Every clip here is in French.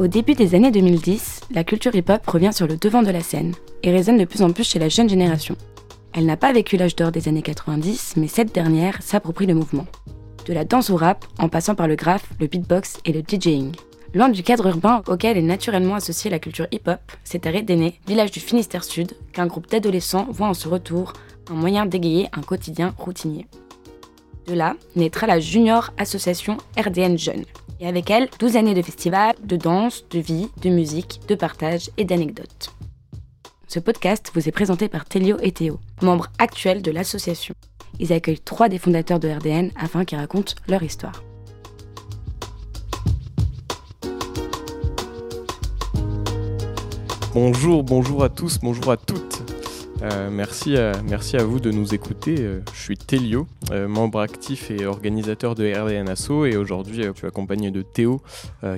Au début des années 2010, la culture hip-hop revient sur le devant de la scène et résonne de plus en plus chez la jeune génération. Elle n'a pas vécu l'âge d'or des années 90, mais cette dernière s'approprie le mouvement. De la danse au rap, en passant par le graphe, le beatbox et le DJing. Loin du cadre urbain auquel est naturellement associée la culture hip-hop, c'est à Redéné, village du Finistère Sud, qu'un groupe d'adolescents voit en ce retour un moyen d'égayer un quotidien routinier. De là naîtra la Junior Association RDN Jeunes, et avec elle 12 années de festivals, de danse, de vie, de musique, de partage et d'anecdotes. Ce podcast vous est présenté par Telio et Théo, membres actuels de l'association. Ils accueillent trois des fondateurs de RDN afin qu'ils racontent leur histoire. Bonjour, bonjour à tous, bonjour à toutes. Euh, merci, à, merci à vous de nous écouter. Euh, je suis Telio, euh, membre actif et organisateur de RDN Asso et aujourd'hui je suis accompagné de Théo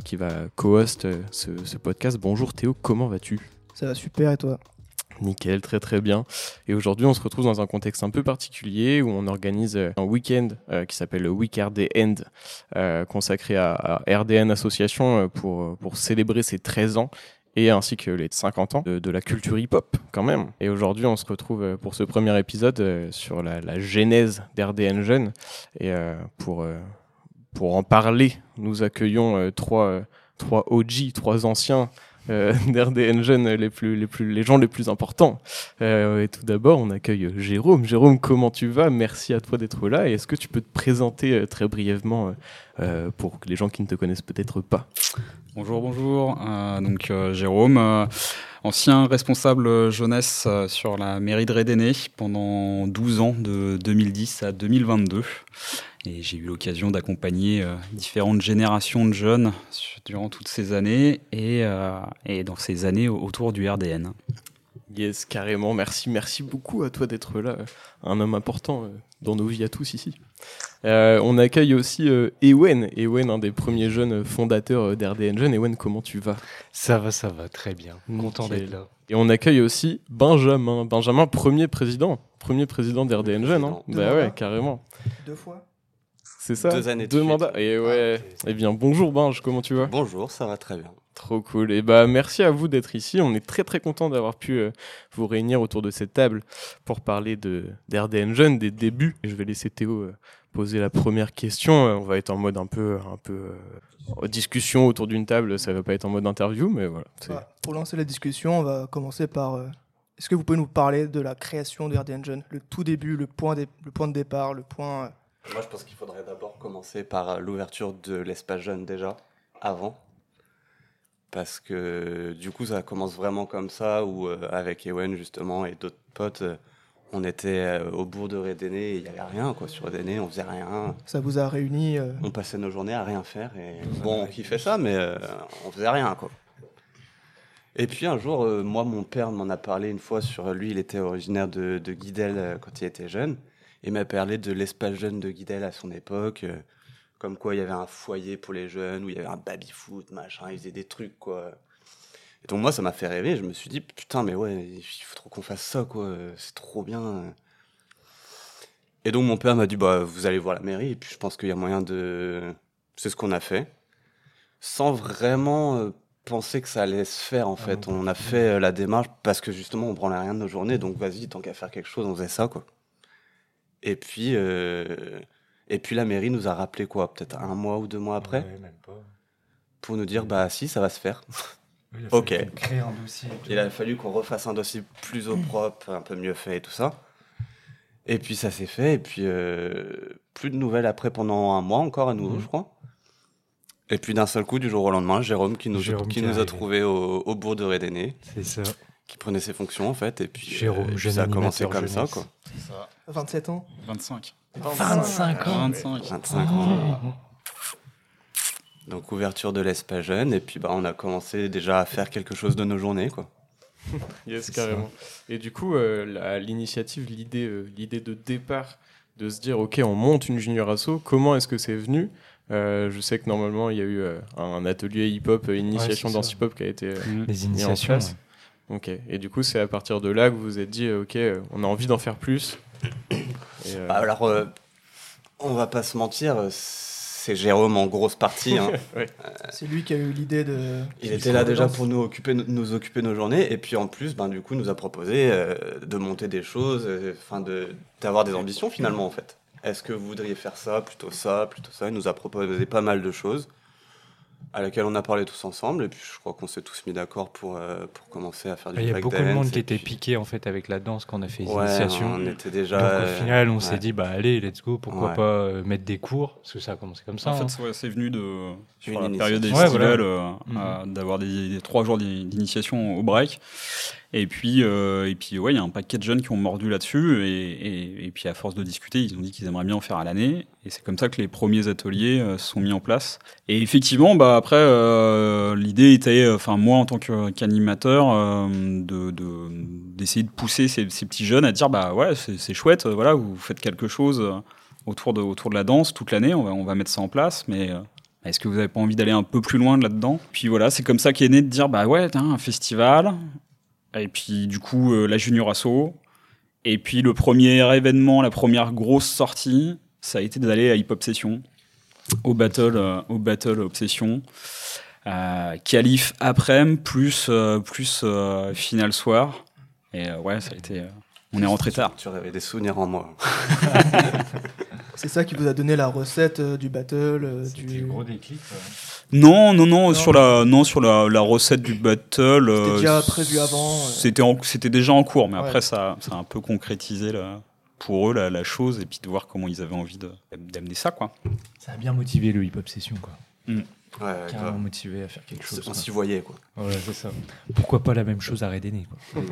qui va co-host ce, ce podcast. Bonjour Théo, comment vas-tu? Ça va super et toi? Nickel, très très bien. Et aujourd'hui, on se retrouve dans un contexte un peu particulier où on organise un week-end qui s'appelle le Week RDN, consacré à, à, RDN Association pour, pour célébrer ses 13 ans et ainsi que les 50 ans de, la culture hip-hop quand même. Et aujourd'hui, on se retrouve euh, pour ce premier épisode euh, sur la, genèse d'RDN Jeune. Et euh, pour, pour en parler, nous accueillons trois, trois OG, trois anciens euh, d'RDN Jeunes, les, plus, les, plus, les gens les plus importants. Euh, et tout d'abord, on accueille Jérôme. Jérôme, comment tu vas? Merci à toi d'être là. Est-ce que tu peux te présenter euh, très brièvement euh, pour les gens qui ne te connaissent peut-être pas? Bonjour, bonjour. Donc Jérôme, ancien responsable jeunesse sur la mairie de Rédéné pendant 12 ans, de 2010 à 2022. Et j'ai eu l'occasion d'accompagner euh, différentes générations de jeunes durant toutes ces années et, euh, et dans ces années autour du RDN. Yes, carrément. Merci, merci beaucoup à toi d'être là, un homme important euh, dans nos vies à tous ici. Euh, on accueille aussi euh, Ewen, Ewen, un des premiers jeunes fondateurs d'RDN Jeunes. Ewen, comment tu vas? Ça va, ça va, très bien. Content d'être là. Et on accueille aussi Benjamin. Benjamin, premier président, premier président d'RDN Jeunes. Hein. Bah ouais, carrément. Deux fois? C'est ça? Deux années de Deux mandats. Et ouais. Ah, eh bien, bonjour Binge, comment tu vas? Bonjour, ça va très bien. Trop cool. Et bah, merci à vous d'être ici. On est très très content d'avoir pu euh, vous réunir autour de cette table pour parler de d'RDN Jeune, des débuts. je vais laisser Théo euh, poser la première question. Euh, on va être en mode un peu un peu discussion autour d'une table. Ça va pas être en mode interview, mais voilà. Bah, pour lancer la discussion, on va commencer par. Est-ce que vous pouvez nous parler de la création de RDN Jeune, le tout début, le point, le point de départ, le point moi, je pense qu'il faudrait d'abord commencer par l'ouverture de l'espace jeune déjà, avant. Parce que du coup, ça commence vraiment comme ça, où euh, avec Ewen justement et d'autres potes, euh, on était au bourg de Redéné et il n'y avait rien quoi sur Redéné, on faisait rien. Ça vous a réunis On passait nos journées à rien faire et bon, on kiffait ça, mais on faisait rien quoi. Et puis un jour, moi, mon père m'en a parlé une fois sur lui, il était originaire de, de Guidel quand il était jeune et m'a parlé de l'espace jeune de Guidel à son époque, euh, comme quoi il y avait un foyer pour les jeunes, où il y avait un baby-foot, machin, ils faisaient des trucs, quoi. Et donc moi, ça m'a fait rêver, je me suis dit, putain, mais ouais, il faut trop qu'on fasse ça, quoi, c'est trop bien. Et donc mon père m'a dit, bah, vous allez voir la mairie, et puis je pense qu'il y a moyen de... C'est ce qu'on a fait, sans vraiment euh, penser que ça allait se faire, en ah fait. on a fait euh, la démarche parce que justement, on branlait rien de nos journées, donc vas-y, tant qu'à faire quelque chose, on faisait ça, quoi. Et puis, euh, et puis la mairie nous a rappelé quoi, peut-être un mois ou deux mois après, pour nous dire bah si, ça va se faire. il a ok. Créer un dossier. Il a fallu qu'on refasse un dossier plus au propre, un peu mieux fait et tout ça. Et puis ça s'est fait. Et puis euh, plus de nouvelles après pendant un mois encore à nouveau, mhm. je crois. Et puis d'un seul coup, du jour au lendemain, Jérôme qui nous, qui, nous a trouvé au, au bourg de Rédéné. C'est ça qui prenait ses fonctions en fait et puis, Jérôme, euh, ça a commencé comme ça quoi. Ça. 27 ans 25. 25 ans 25, 25 ans. Donc ouverture de l'espace jeune et puis bah on a commencé déjà à faire quelque chose de nos journées quoi. yes carrément. Et du coup euh, l'initiative l'idée euh, l'idée de départ de se dire ok on monte une junior asso comment est-ce que c'est venu? Je sais que normalement il y a eu un atelier hip-hop, initiation dans hip-hop qui a été les initiations. Ok. Et du coup, c'est à partir de là que vous vous êtes dit, ok, euh, on a envie d'en faire plus. Euh, bah, alors, euh, on va pas se mentir, c'est Jérôme en grosse partie. Hein. C'est lui qui a eu l'idée de. Il était là déjà pour nous occuper, nous occuper nos journées, et puis en plus, ben, du coup, nous a proposé euh, de monter des choses, euh, enfin de d'avoir des ambitions finalement en fait. Est-ce que vous voudriez faire ça, plutôt ça, plutôt ça? Il nous a proposé pas mal de choses à laquelle on a parlé tous ensemble et puis je crois qu'on s'est tous mis d'accord pour, euh, pour commencer à faire du Il y a beaucoup de monde qui était piqué en fait avec la danse quand on a fait les ouais, initiations. On était déjà. Donc au final, on s'est dit bah allez, let's go, pourquoi pas euh, mettre des cours parce que ça a commencé comme ça. En hein. fait, c'est venu de sur la période des festivals euh, mhm. d'avoir des, des, trois jours d'initiation au break et puis, euh, et puis ouais, il y a un paquet de jeunes qui ont mordu là-dessus. Et, et, puis, à force de discuter, ils ont dit qu'ils aimeraient bien en faire à l'année. Et c'est comme ça que les premiers ateliers euh, sont mis en place. Et effectivement, bah, après, euh, l'idée était, enfin, moi, en tant qu'animateur, de, d'essayer de, pousser ces, ces, petits jeunes à dire bah ouais, c'est, chouette, voilà, vous faites quelque chose autour de, autour de la danse toute l'année, on va, on va mettre ça en place. Mais. Est-ce que vous n'avez pas envie d'aller un peu plus loin là-dedans? Puis voilà, c'est comme ça qu'est né de dire bah ouais, un festival, et puis du coup euh, la Junior Asso. Et puis le premier événement, la première grosse sortie, ça a été d'aller à Hip Hop Session, au battle, euh, au battle Obsession. Euh, Calif après plus euh, plus final soir. Et ouais, ça a été. On est rentré tard. Tu avais des souvenirs en moi. C'est ça qui vous a donné la recette du battle, du gros déclic. Non, non, non, sur la, non, sur la, la recette du battle. C'était euh, déjà prévu avant. C'était, c'était déjà en cours, mais après ça, ça a un peu concrétisé là, pour eux la, la, chose et puis de voir comment ils avaient envie d'amener ça, quoi. Ça a bien motivé le hip hop session, quoi. Mm. Ouais, Carrément motivé à faire quelque chose. On s'y voyait, quoi. Ouais, c'est ça. Pourquoi pas la même chose à Redéné, quoi.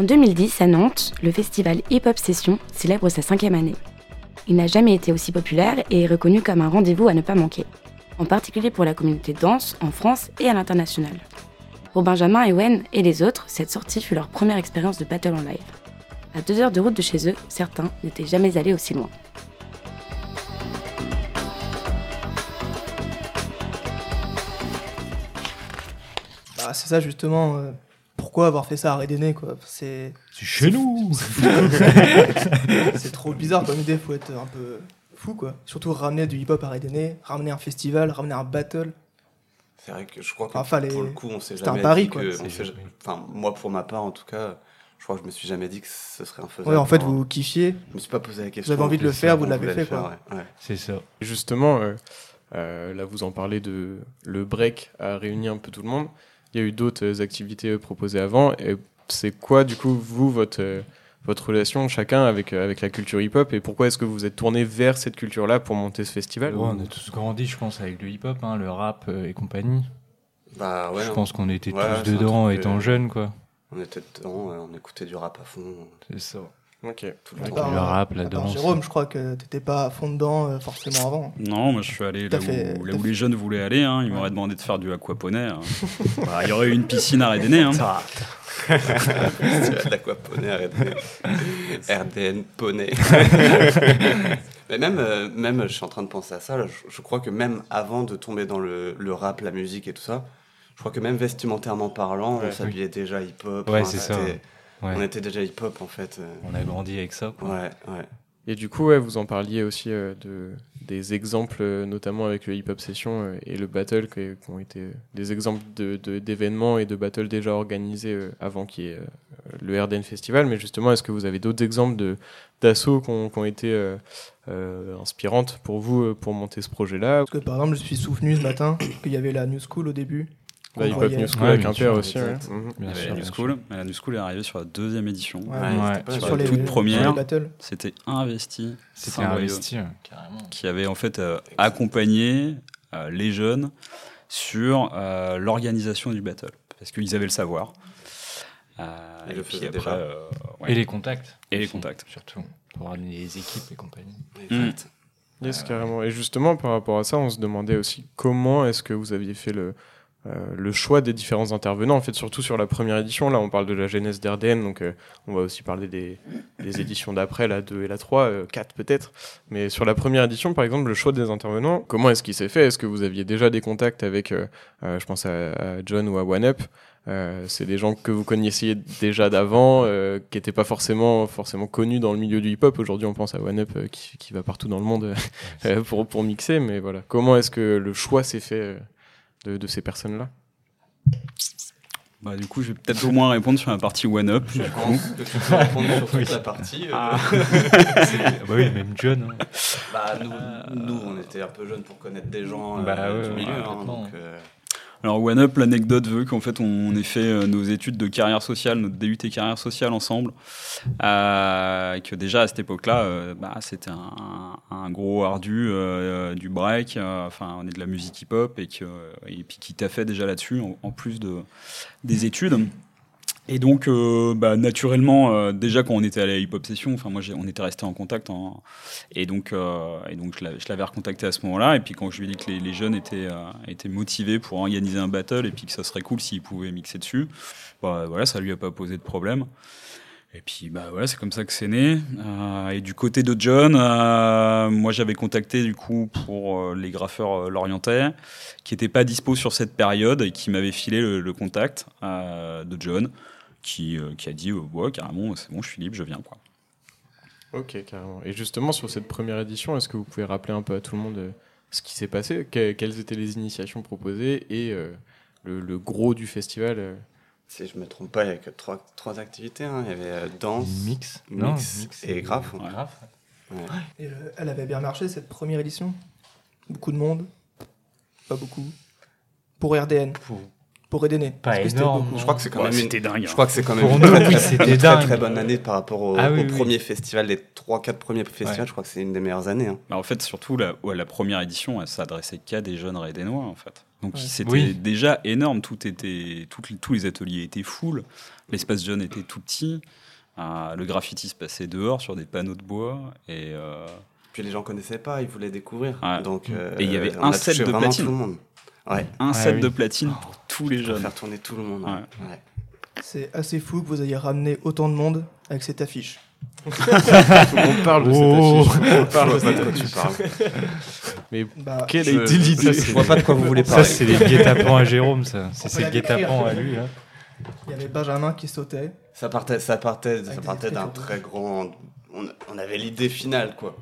En 2010, à Nantes, le festival Hip Hop Session célèbre sa cinquième année. Il n'a jamais été aussi populaire et est reconnu comme un rendez-vous à ne pas manquer, en particulier pour la communauté danse en France et à l'international. Pour Benjamin, Ewen et les autres, cette sortie fut leur première expérience de battle en live. À deux heures de route de chez eux, certains n'étaient jamais allés aussi loin. Bah, c'est ça justement. Euh, pourquoi avoir fait ça à Redéné quoi? C'est chez nous. c'est trop bizarre comme idée. Faut être un peu fou quoi. Surtout ramener du hip-hop à Redéné, ramener un festival, ramener un battle. C'est vrai que je crois que enfin, pour le coup on s'est jamais un pari, dit quoi. que enfin moi pour ma part en tout cas je crois que je me suis jamais dit que ce serait un faisable. Ouais, en fait, vous kiffiez. Je me suis pas posé la question. Vous avez envie de le faire, vous l'avez fait, quoi. Ouais. C'est ça. Justement, euh, euh, là, vous en parlez de le break a réuni un peu tout le monde. Il y a eu d'autres activités proposées avant. Et c'est quoi, du coup, vous, votre, votre relation chacun avec, avec la culture hip-hop et pourquoi est-ce que vous êtes tourné vers cette culture-là pour monter ce festival? On a tous grandi, je pense, avec le hip-hop, hein, le rap euh, et compagnie. Bah, ouais, je pense qu'on était tous dedans étant jeunes, quoi. On était dedans, on écoutait du rap à fond. C'est ça. Ok. Tout le, temps. le rap, la danse. Jérôme, je crois que t'étais pas à fond dedans euh, forcément avant. Non, moi je suis allé là, où, là où, les jeunes voulaient aller. Hein. Ils m'auraient demandé de faire du aquaponie. Hein. bah, il y aurait eu une piscine à Redéné. Hein. L'aquaponie à Redéné. RDN poney. Mais même, euh, même, je suis en train de penser à ça. je, crois que même avant de tomber dans le, le, rap, la musique et tout ça, je crois que même vestimentairement parlant, ouais, on s'habillait oui. déjà hip-hop. Ouais, c'est ça. Ouais. On était déjà hip-hop en fait. Euh. On a grandi avec ça. Quoi. Ouais, ouais. Et du coup, ouais, vous en parliez aussi euh, de, des exemples, euh, notamment avec le hip-hop session euh, et le battle, qui, qui, ont été des exemples d'événements de, et de battles déjà organisés euh, avant qu'il y ait le RDN Festival. Mais justement, est-ce que vous avez d'autres exemples d'assauts qui, qui, ont été inspirantes pour vous pour monter ce projet-là? Parce que par exemple, je suis souvenu ce matin qu'il y avait la New School au début la Hip Hop New School avec un père aussi. Ouais. Bien sûr, la New School. La New School est arrivée sur la deuxième édition. Ouais, ouais. Sur, sur, la toute première, c'était investi. C'était investi, carrément. Qui avait en fait euh, accompagné euh, les jeunes sur euh, l'organisation du battle. Parce qu'ils avaient le savoir. et, et le puis après, Et les contacts. Et les contacts. Surtout. Pour les équipes et compagnie. Exact. Yes, carrément. Et justement, par rapport à ça, on se demandait aussi comment est-ce que vous aviez fait le le choix des différents intervenants, en fait, surtout sur la première édition. Là, on parle de la genèse d'RDN, donc on va aussi parler des, éditions d'après, la 2 et la 3, 4 peut-être. Mais sur la première édition, par exemple, le choix des intervenants, comment est-ce qu'il s'est fait? Est-ce que vous aviez déjà des contacts avec, je pense à, John ou à OneUp euh, c'est des gens que vous connaissiez déjà d'avant, euh, qui n'étaient pas forcément, forcément connus dans le milieu du hip-hop. Aujourd'hui, on pense à OneUp euh, qui, qui va partout dans le monde pour, pour mixer. Mais voilà, comment est-ce que le choix s'est fait de, de, ces personnes-là bah, du coup, je vais peut-être au moins répondre sur la partie OneUp. Je pense que tu peux répondre sur toute la partie. Ah. bah oui, même John. Hein. Bah, nous, nous, on était un peu jeunes pour connaître des gens bah, du milieu. Hein, donc, alors OneUp, l'anecdote veut qu'en fait on ait fait euh, nos études de carrière sociale, notre DUT carrière sociale ensemble, euh, que déjà à cette époque-là, euh, bah, c'était un, gros ardu du break, enfin on est de la musique hip-hop et, que, et puis qui t'a fait déjà là-dessus en, plus de, des études. Et donc, euh, bah, naturellement, euh, déjà quand on était à la hip hop session, enfin moi, on était resté en contact, et donc, euh, et donc je l'avais recontacté à ce moment-là. Et puis quand je lui ai dit que les, jeunes étaient, étaient motivés pour organiser un battle, et puis que ça serait cool s'ils pouvaient mixer dessus, bah, voilà, ça lui a pas posé de problème. Et puis bah voilà, c'est comme ça que c'est né. et du côté de John, moi j'avais contacté du coup pour les graffeurs lorientais qui n'étaient pas dispo sur cette période et qui m'avaient filé le contact de John qui, euh, qui a dit euh, ouais, carrément, c'est bon, je suis libre, je viens. Quoi. Ok, carrément. Et justement, sur cette première édition, est-ce que vous pouvez rappeler un peu à tout le monde euh, ce qui s'est passé Quelles étaient les initiations proposées et le, gros du festival Si je ne me trompe pas, il n'y a que trois, trois activités. Hein. Il y avait danse, mix, mix, et graphe. Et elle avait bien marché cette première édition? Beaucoup de monde? Pas beaucoup? Pour RDN Pour, pour Edené. Pas énorme. Je crois que c'est quand même c'était dingue. Je crois que c'est quand même une, très, très, bonne année par rapport au, premier festival, les 3-4 premiers festivals. Je crois que c'est une des meilleures années. Hein. Bah, en fait, surtout la, la première édition, elle s'adressait qu'à des jeunes Redénois en fait. Donc c'était déjà énorme. Tout était, tous les ateliers étaient full. L'espace jeune était tout petit. Euh, le graffiti se passait dehors sur des panneaux de bois et. Euh, Puis les gens connaissaient pas, ils voulaient découvrir. Donc, et il y avait un set de platine. Tout le monde. Ouais. Un set de platine pour les jeunes. faire tourner tout le monde. C'est assez fou que vous ayez ramené autant de monde avec cette affiche. on parle de cette oh. affiche. On parle de quoi tu parles. Mais bah, quelle a été l'idée Je vois pas de quoi vous voulez parler. Ça, c'est les guet-apens à Jérôme, ça. C'est ses guet-apens à lui. Hein. Il y avait Benjamin qui sautait. Ça partait, ça partait, ça partait d'un très grand. On, on avait l'idée finale, quoi.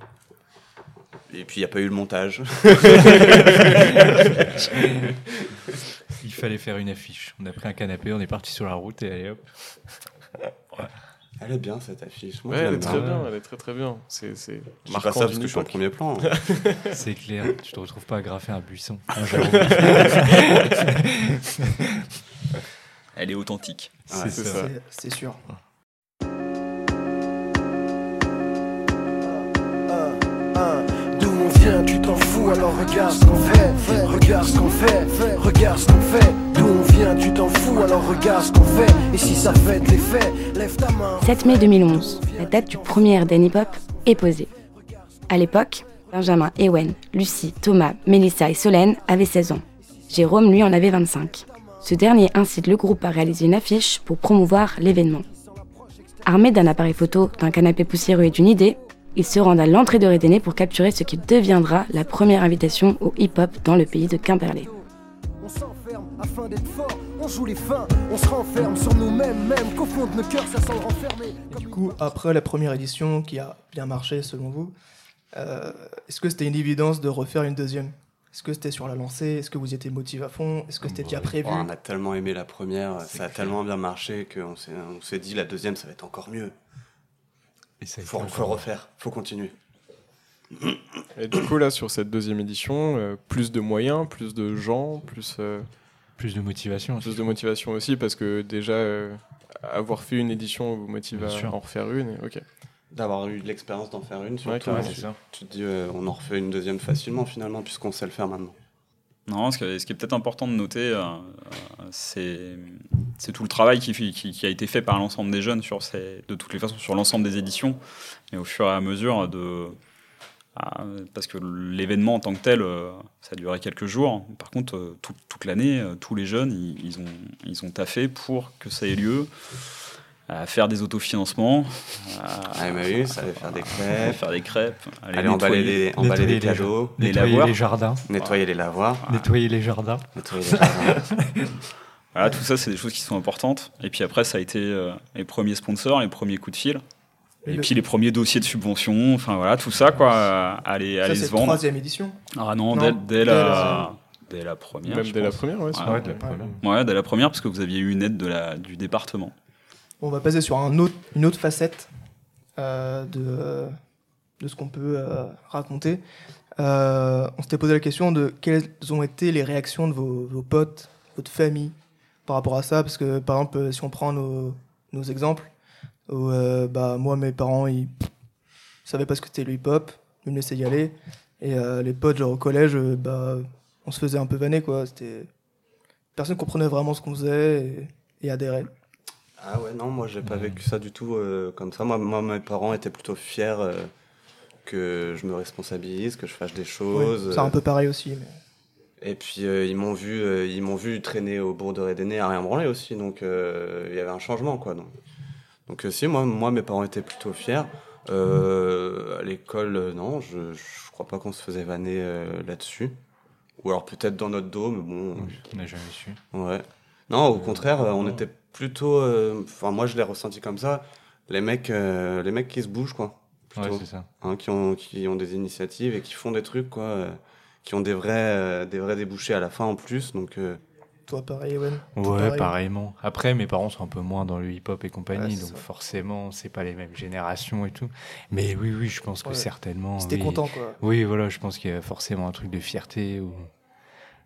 Et puis il n'y a pas eu le montage. il fallait faire une affiche. On a pris un canapé, on est parti sur la route et allez hop. Elle est bien cette affiche. ouais, elle est très bien. Elle est très très bien. C'est c'est. Je pas ça parce que je suis en premier plan. Hein. c'est clair. Tu te retrouves pas à graffer un buisson. elle est authentique. c'est ça. C'est sûr. tu t'en fous, alors regarde ce qu'on fait, regarde ce qu'on fait, regarde ce qu'on fait. D'où on vient, tu t'en fous, alors regarde ce qu'on fait. Et si ça fait de l'effet, lève ta main. 7 mai 2011, la date du premier Hip Hop est posée. À l'époque, Benjamin, Ewen, Lucie, Thomas, Mélissa et Solène avaient 16 ans. Jérôme, lui, en avait 25. Ce dernier incite le groupe à réaliser une affiche pour promouvoir l'événement. Armé d'un appareil photo, d'un canapé poussiéreux et d'une idée, ils se rendent à l'entrée de Redéné pour capturer ce qui deviendra la première invitation au hip-hop dans le pays de Quimperlé. On s'enferme afin d'être fort, on joue les fins, on se renferme sur nous-mêmes, même qu'au fond de nos cœurs ça sent renfermer. Du coup, après la première édition qui a bien marché selon vous, euh, est-ce que c'était une évidence de refaire une deuxième? Est-ce que c'était sur la lancée? Est-ce que vous étiez motivé à fond? Est-ce que c'était déjà prévu? On a tellement aimé la première, ça a tellement bien marché qu'on s'est dit la deuxième ça va être encore mieux. Il faut, faut refaire, faut continuer. Et du coup, là, sur cette deuxième édition, euh, plus de moyens, plus de gens, plus. Euh, plus de motivation aussi. Plus de motivation aussi, parce que déjà, euh, avoir fait une édition vous motive à en refaire une. ok. D'avoir eu l'expérience d'en faire une, surtout. tu, te dis, on en refait une deuxième facilement, finalement, puisqu'on sait le faire maintenant. Non, ce qui est, peut-être important de noter, euh, c'est tout le travail qui, a été fait par l'ensemble des jeunes sur ces, de toutes les façons sur l'ensemble des éditions, et au fur et à mesure de parce que l'événement en tant que tel, ça a duré quelques jours. Par contre, toute l'année, tous les jeunes, ils, ont, ils ont taffé pour que ça ait lieu à faire des autofinancements. À, oui, ça allait faire des crêpes. faire des crêpes. Aller, aller emballer, les, emballer. Les nettoyer les jardins. Nettoyer les lavoirs. Nettoyer les jardins. Nettoyer les jardins. voilà, tout ça, c'est des choses qui sont importantes. Et puis après, ça a été euh, les premiers sponsors, les premiers coups de fil. Et, puis les premiers dossiers de subvention, enfin voilà, tout ça, quoi, aller, aller se vendre. C'est la troisième édition Ah non, dès, dès, la, dès la première. Même dès la première, ouais, ouais, dès la première. Ouais, dès la première, parce que vous aviez eu une aide de la, du département on va passer sur une autre facette euh, de, ce qu'on peut euh, raconter. Euh, on s'était posé la question de quelles ont été les réactions de vos, potes, votre famille par rapport à ça, parce que par exemple, si on prend nos, exemples, bah, moi, mes parents, ils savaient pas ce que c'était le hip-hop, ils me laissaient y aller, et les potes, genre au collège, bah, on se faisait un peu vanner, quoi. Personne comprenait vraiment ce qu'on faisait et adhérait. Ah ouais, non, moi j'ai pas vécu ça du tout euh, comme ça. Moi, moi, mes parents étaient plutôt fiers euh, que je me responsabilise, que je fasse des choses. c'est un peu pareil aussi. Et puis euh, ils m'ont vu, ils m'ont vu traîner au bourg de Rédéné à rien branler aussi, donc il y avait un changement quoi. Donc, donc si moi, moi mes parents étaient plutôt fiers. à l'école, non, je, je crois pas qu'on se faisait vanner là-dessus. Ou alors peut-être dans notre dos, mais bon. on n'a jamais su. Ouais. Non, au contraire, on était plutôt. Euh, enfin, moi, je l'ai ressenti comme ça. Les mecs, euh, les mecs qui se bougent, quoi. Ouais, c'est ça. Hein, qui, ont, qui ont des initiatives et qui font des trucs, quoi. Euh, qui ont des vrais, des vrais débouchés à la fin en plus. Donc. Toi, pareil, Ewen? Ouais, pareillement. Après, mes parents sont un peu moins dans le hip-hop et compagnie, donc forcément, c'est pas les mêmes générations et tout. Mais oui, oui, je pense que certainement. C'était content, quoi. Oui, voilà, je pense qu'il y a forcément un truc de fierté ou.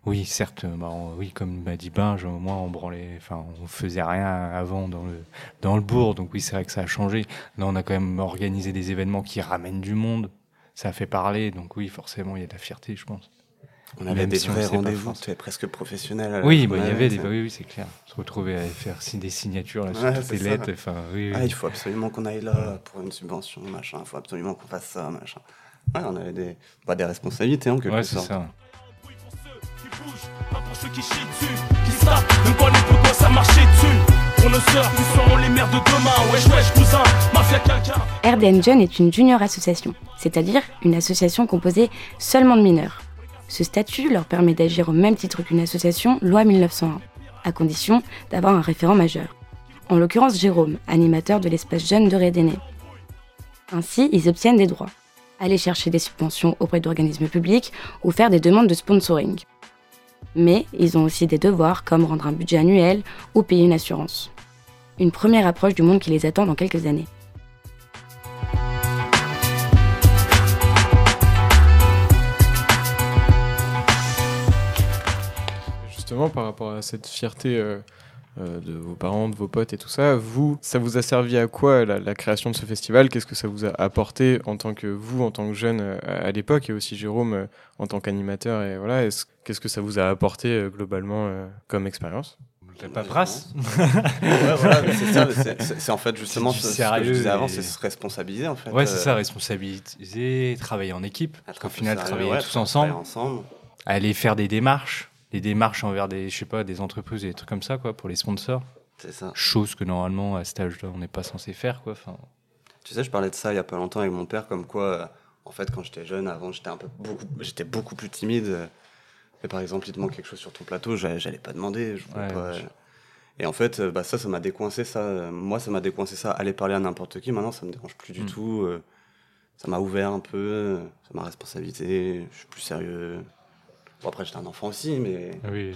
Oui, certes, bah, oui, comme m'a dit Binge, au moins on branlait, enfin, on faisait rien avant dans le, dans le bourg, donc oui, c'est vrai que ça a changé. Là, on a quand même organisé des événements qui ramènent du monde, ça a fait parler, donc oui, forcément, il y a de la fierté, je pense. On avait des vrais rendez-vous, tu es presque professionnel. Oui, bah, il y avait des, oui, oui c'est clair. Se retrouver à faire des signatures là, sur toutes les lettres, enfin, oui, Ah, il faut absolument qu'on aille là pour une subvention, machin, il faut absolument qu'on fasse ça, machin. Ouais, on avait des, bah, des responsabilités en quelque ouais, sorte. Ça même pas est une junior association, c'est-à-dire une association composée seulement de mineurs. Ce statut leur permet d'agir au même titre qu'une association loi 1901, à condition d'avoir un référent majeur. En l'occurrence Jérôme, animateur de l'espace jeune de Rédéné. Ainsi, ils obtiennent des droits. Aller chercher des subventions auprès d'organismes publics ou faire des demandes de sponsoring mais ils ont aussi des devoirs comme rendre un budget annuel ou payer une assurance. Une première approche du monde qui les attend dans quelques années. Justement, par rapport à cette fierté euh, euh, de vos parents, de vos potes et tout ça. Vous, ça vous a servi à quoi la, création de ce festival? Qu'est-ce que ça vous a apporté en tant que vous, en tant que jeune euh, à, l'époque, et aussi Jérôme euh, en tant qu'animateur Et voilà, qu'est-ce que ça vous a apporté globalement comme expérience? La paperasse ouais, voilà, c'est en fait justement ce, que je disais avant, c'est se responsabiliser en fait. Ouais, c'est ça, responsabiliser, travailler en équipe. Parce qu'au final, travailler tous ensemble, ensemble, aller faire des démarches, des démarches envers des, je sais pas, des entreprises et des trucs comme ça, quoi, pour les sponsors. C'est ça. Chose que normalement, à cet âge-là, on n'est pas censé faire, quoi. Enfin... Tu sais, je parlais de ça il y a pas longtemps avec mon père, comme quoi, euh, en fait, quand j'étais jeune, avant, j'étais un peu beaucoup, j'étais beaucoup plus timide. Et par exemple, il te manque quelque chose sur ton plateau, j'allais pas demander. Je pas, Et en fait, bah, ça, ça m'a décoincé ça. Moi, ça m'a décoincé ça. Aller parler à n'importe qui, maintenant, ça me dérange plus du mm. tout. Euh, ça m'a ouvert un peu, ça m'a responsabilité, je suis plus sérieux. Bon, après, j'étais un enfant aussi, mais. Ah oui.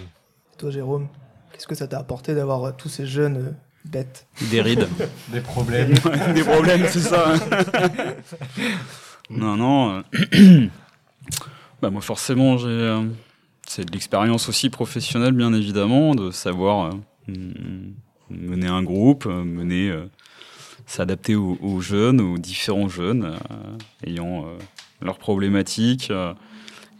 Toi, Jérôme, qu'est-ce que ça t'a apporté d'avoir euh, tous ces jeunes euh, bêtes Des rides. Des problèmes. Des problèmes, c'est ça. non, non. Euh, bah, moi, forcément, j'ai. C'est de l'expérience aussi professionnelle, bien évidemment, de savoir mener un groupe, mener. s'adapter aux, jeunes, aux différents jeunes, ayant leurs problématiques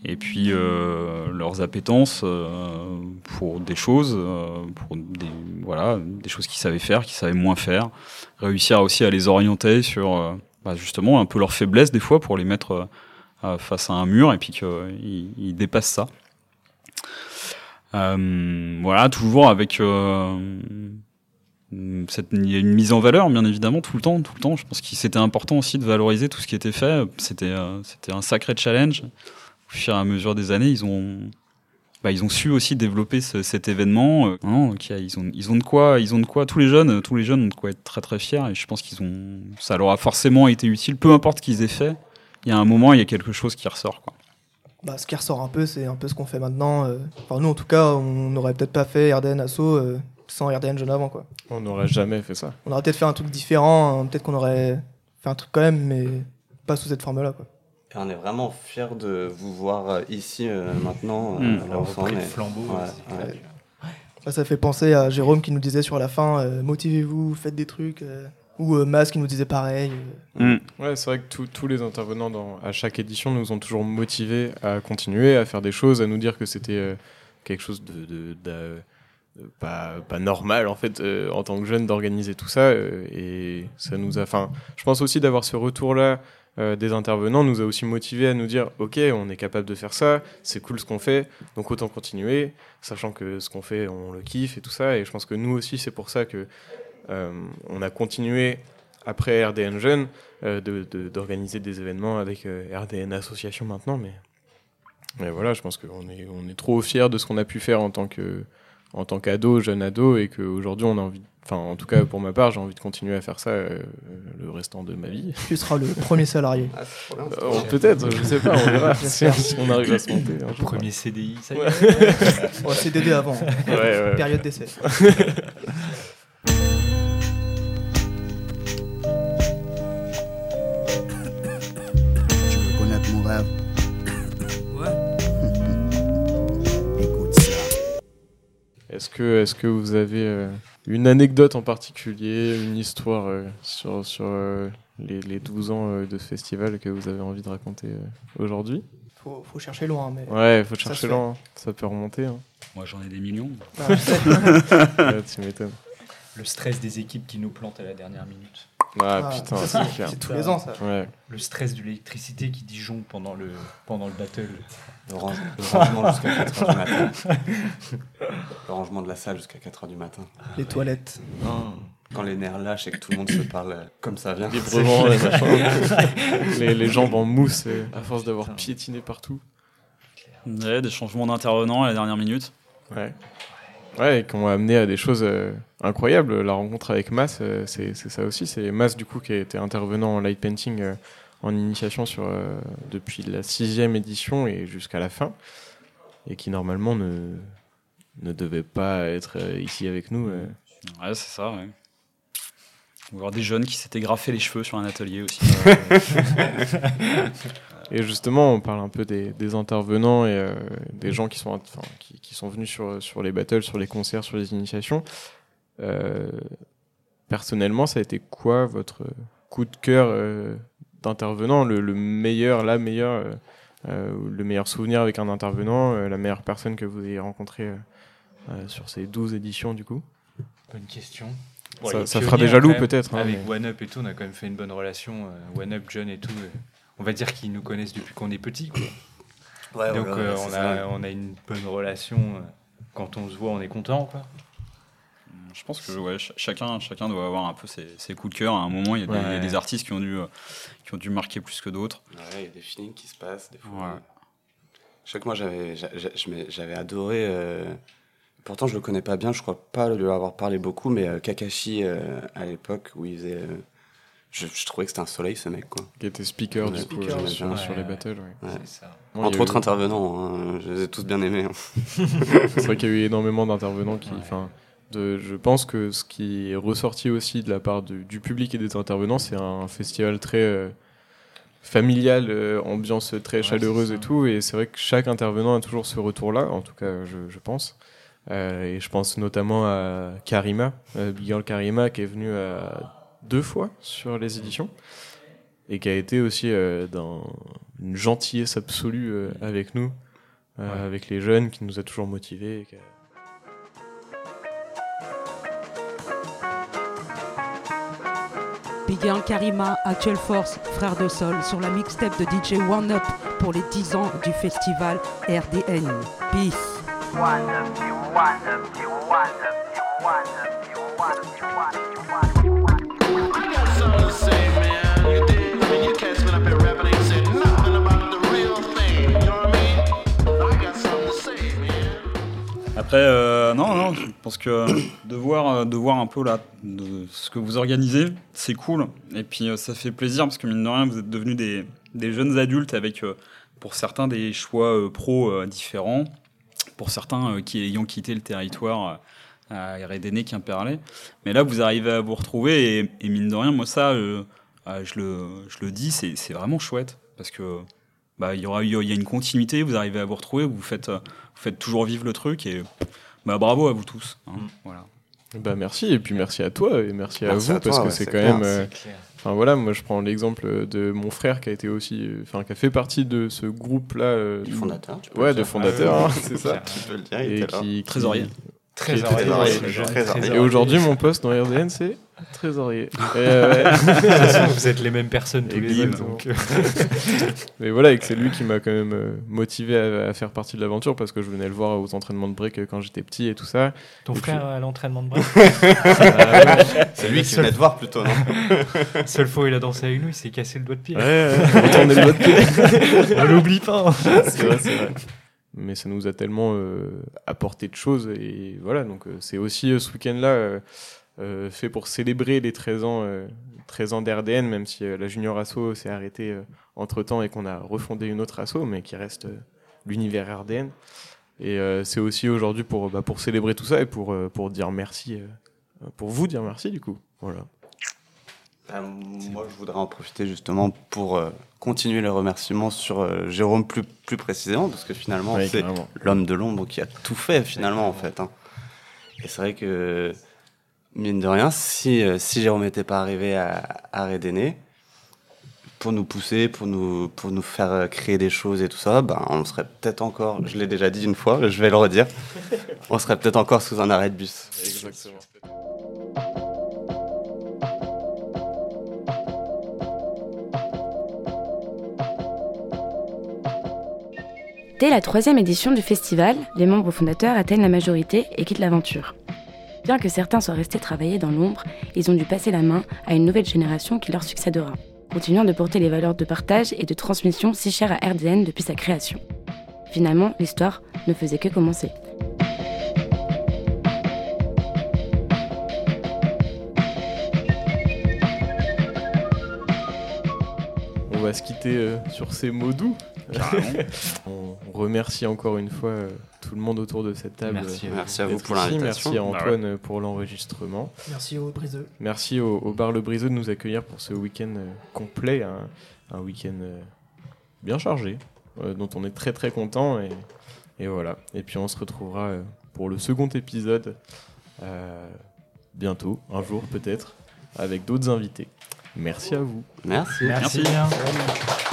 et puis euh, leurs appétences euh, pour des choses, euh, pour des, voilà, des choses qu'ils savaient faire, qu'ils savaient moins faire, réussir aussi à les orienter sur bah, justement un peu leurs faiblesses des fois pour les mettre face à un mur et puis qu'il il dépasse ça. voilà, toujours avec cette, une mise en valeur, bien évidemment, tout le temps, tout le temps. Je pense que c'était important aussi de valoriser tout ce qui était fait. C'était, c'était un sacré challenge. Au fur et à mesure des années, ils ont, bah, ils ont su aussi développer cet événement. Euh, non, ils ont, ils ont de quoi, ils ont de quoi. Tous les jeunes, tous les jeunes ont de quoi être très très fiers. Et je pense qu'ils ont, ça leur a forcément été utile. Peu importe ce qu'ils aient fait, il y a un moment, il y a quelque chose qui ressort, quoi. Bah, ce qui ressort un peu, c'est un peu ce qu'on fait maintenant. Euh. Enfin, nous, en tout cas, on n'aurait peut-être pas fait RDN Asso euh, sans RDN Jeune avant, quoi. On n'aurait jamais fait ça. On aurait peut-être fait un truc différent. Hein. Peut-être qu'on aurait fait un truc quand même, mais pas sous cette forme-là, quoi. Et on est vraiment fiers de vous voir euh, ici euh, maintenant. Euh, mmh. le flambeau. Ça, fait penser à Jérôme qui nous disait sur la fin motivez-vous, faites des trucs. ou Mas qui nous disait pareil. Mmh. Ouais, c'est vrai que tous les intervenants dans, à chaque édition nous ont toujours motivés à continuer, à faire des choses, à nous dire que c'était quelque chose de, pas, pas, normal en fait en tant que jeune d'organiser tout ça et ça nous a enfin je pense aussi d'avoir ce retour là euh, des intervenants nous a aussi motivés à nous dire ok on est capable de faire ça c'est cool ce qu'on fait donc autant continuer sachant que ce qu'on fait on le kiffe et tout ça et je pense que nous aussi c'est pour ça que euh, on a continué après RDN Jeune euh, d'organiser des événements avec RDN Association maintenant mais, mais voilà je pense qu'on est on est trop fiers de ce qu'on a pu faire en tant que en tant qu'ado jeune ado et qu'aujourd'hui on a envie Enfin, en tout cas, pour ma part, j'ai envie de continuer à faire ça euh, le restant de ma vie. Tu seras le premier salarié. Ah, euh, Peut-être, je sais pas, on verra si on arrive à se monter. premier CDI, ça y est. ouais, CDD avant. Ouais, Période d'essai. que, est que vous avez euh, une anecdote en particulier, une histoire euh, sur, sur euh, les, les, 12 ans de festival que vous avez envie de raconter aujourd'hui? Faut, faut chercher loin. Mais ouais, faut chercher loin. Ça peut remonter. Hein. Moi, j'en ai des millions. Ah, tu m'étonnes. Le stress des équipes qui nous plantent à la dernière minute. Ah, putain, c'est tous les ans ça. Le stress de l'électricité qui dijon pendant le, pendant le battle. Le, rangement jusqu'à 4h du matin. Le rangement de la salle jusqu'à 4h du matin. Les toilettes. Quand les nerfs lâchent et que tout le monde se parle comme ça vient. les, les jambes en mousse à force d'avoir piétiné partout. des changements d'intervenants à la dernière minute. Ouais. Ouais, et qui ont amené à des choses euh, incroyables. La rencontre avec Mas, euh, c'est ça aussi. C'est Mas, du coup, qui été intervenant en light painting euh, en initiation sur, depuis la sixième édition et jusqu'à la fin. Et qui, normalement, ne, ne devait pas être ici avec nous. Ouais, c'est ça, ouais. On voir des jeunes qui s'étaient graffés les cheveux sur un atelier aussi. Et justement, on parle un peu des, intervenants et euh, des gens qui sont, enfin, qui, sont venus sur, sur les battles, sur les concerts, sur les initiations. Euh, personnellement, ça a été quoi votre coup de cœur euh, d'intervenant, le, meilleur, la meilleure, le meilleur souvenir avec un intervenant, la meilleure personne que vous ayez rencontrée sur ces 12 éditions du coup? Bonne question. ça, fera déjà loup peut-être. Hein, avec One Up et tout, on a quand même fait une bonne relation. One Up, John et tout on va dire qu'ils nous connaissent depuis qu'on est petit. Quoi. Donc euh, on, a, on, a, une bonne relation. Euh, quand on se voit, on est content. Quoi. Je pense que ouais, chacun, chacun doit avoir un peu ses, coups de cœur. À un moment, il y, a des, artistes qui ont dû, euh, qui ont dû marquer plus que d'autres. il y a des feelings qui se passent. Des fois. Chaque mois, j'avais, j'avais adoré. pourtant, je le connais pas bien. Je crois pas lui avoir parlé beaucoup, mais Kakashi à l'époque où il faisait je, trouvais que c'était un soleil ce mec quoi. Qui était speaker du coup sur les battles. Entre autres intervenants, hein, je les ai tous bien aimés. Hein. c'est vrai qu'il y a eu énormément d'intervenants qui. De, je pense que ce qui est ressorti aussi de la part du public et des intervenants, c'est un festival très euh, familial, euh, ambiance très chaleureuse et tout. Et c'est vrai que chaque intervenant a toujours ce retour-là, en tout cas, je, je pense. Euh, et je pense notamment à Karima, Bigel Karima, qui est venu à deux fois sur les éditions et qui a été aussi euh, d'une gentillesse absolue euh, avec nous, euh, avec les jeunes, qui nous a toujours motivés. Big Karima, Actual Force, Frère de Sol, sur la mixtape de DJ One Up pour les 10 ans du festival RDN. Peace. One up, one up, Après, euh, non, non, je pense que de voir, euh, de voir un peu là, ce que vous organisez, c'est cool. Et puis, euh, ça fait plaisir parce que, mine de rien, vous êtes devenus des, jeunes adultes avec, pour certains, des choix pro différents. Pour certains qui ayant quitté le territoire à RDN, Quimperlé. Mais là, vous arrivez à vous retrouver et, mine de rien, moi, ça, je, le, je le dis, c'est vraiment chouette parce que bah, il y y a une continuité, vous arrivez à vous retrouver, vous faites, vous faites toujours vivre le truc et bah, bravo à vous tous. Hein, mm. voilà. Bah merci et puis merci à toi et merci, à vous parce que c'est quand même. Euh, enfin voilà, moi je prends l'exemple de mon frère qui a été aussi, enfin qui a fait partie de ce groupe-là. Euh, du fondateur. ouais, de fondateur, ah hein, c'est ça. Tu peux le dire. Et qui, trésorier. Et aujourd'hui, mon poste dans RDN, c'est trésorier. vous êtes les mêmes personnes tous les deux. Euh. Mais voilà, et que c'est lui qui m'a quand même euh, motivé à, faire partie de l'aventure parce que je venais le voir aux entraînements de break quand j'étais petit et tout ça. Ton frère à l'entraînement de break C'est lui qui venait te voir plutôt, non Seule fois où il a dansé avec nous, il s'est cassé le doigt de pied. Ouais, le doigt de pied. On l'oublie pas. C'est vrai, c'est vrai mais ça nous a tellement euh, apporté de choses. Et voilà, donc euh, c'est aussi euh, ce week-end-là fait pour célébrer les 13 ans, 13 ans d'RDN, même si la Junior Asso s'est arrêtée entre-temps et qu'on a refondé une autre asso, mais qui reste l'univers RDN. Et c'est aussi aujourd'hui pour, bah, pour célébrer tout ça et pour, pour dire merci, pour vous dire merci du coup. Voilà. Euh, moi, je voudrais en profiter justement pour euh, continuer les remerciements sur euh, Jérôme plus, plus précisément, parce que finalement, c'est l'homme de l'ombre qui a tout fait finalement en fait. Hein. Et c'est vrai que, mine de rien, si, si Jérôme n'était pas arrivé à, à pour nous pousser, pour nous, pour nous faire créer des choses et tout ça, ben, on serait peut-être encore, je l'ai déjà dit une fois, je vais le redire, on serait peut-être encore sous un arrêt de bus. Exactement. Dès la troisième édition du festival, les membres fondateurs atteignent la majorité et quittent l'aventure. Bien que certains soient restés travailler dans l'ombre, ils ont dû passer la main à une nouvelle génération qui leur succédera, continuant de porter les valeurs de partage et de transmission si chères à RDN depuis sa création. Finalement, l'histoire ne faisait que commencer. On va se quitter euh, sur ces mots doux. remercie encore une fois euh, tout le monde autour de cette table. Merci, à vous pour l'invitation. Merci à Antoine euh, pour l'enregistrement. Merci au Briseux. Merci au, Bar Le Briseux de nous accueillir pour ce week-end euh, complet, un, week-end bien chargé, dont on est très très content. Et, et, voilà. Et puis on se retrouvera pour le second épisode bientôt, un jour peut-être, avec d'autres invités. Merci à vous. Merci. Merci. Merci.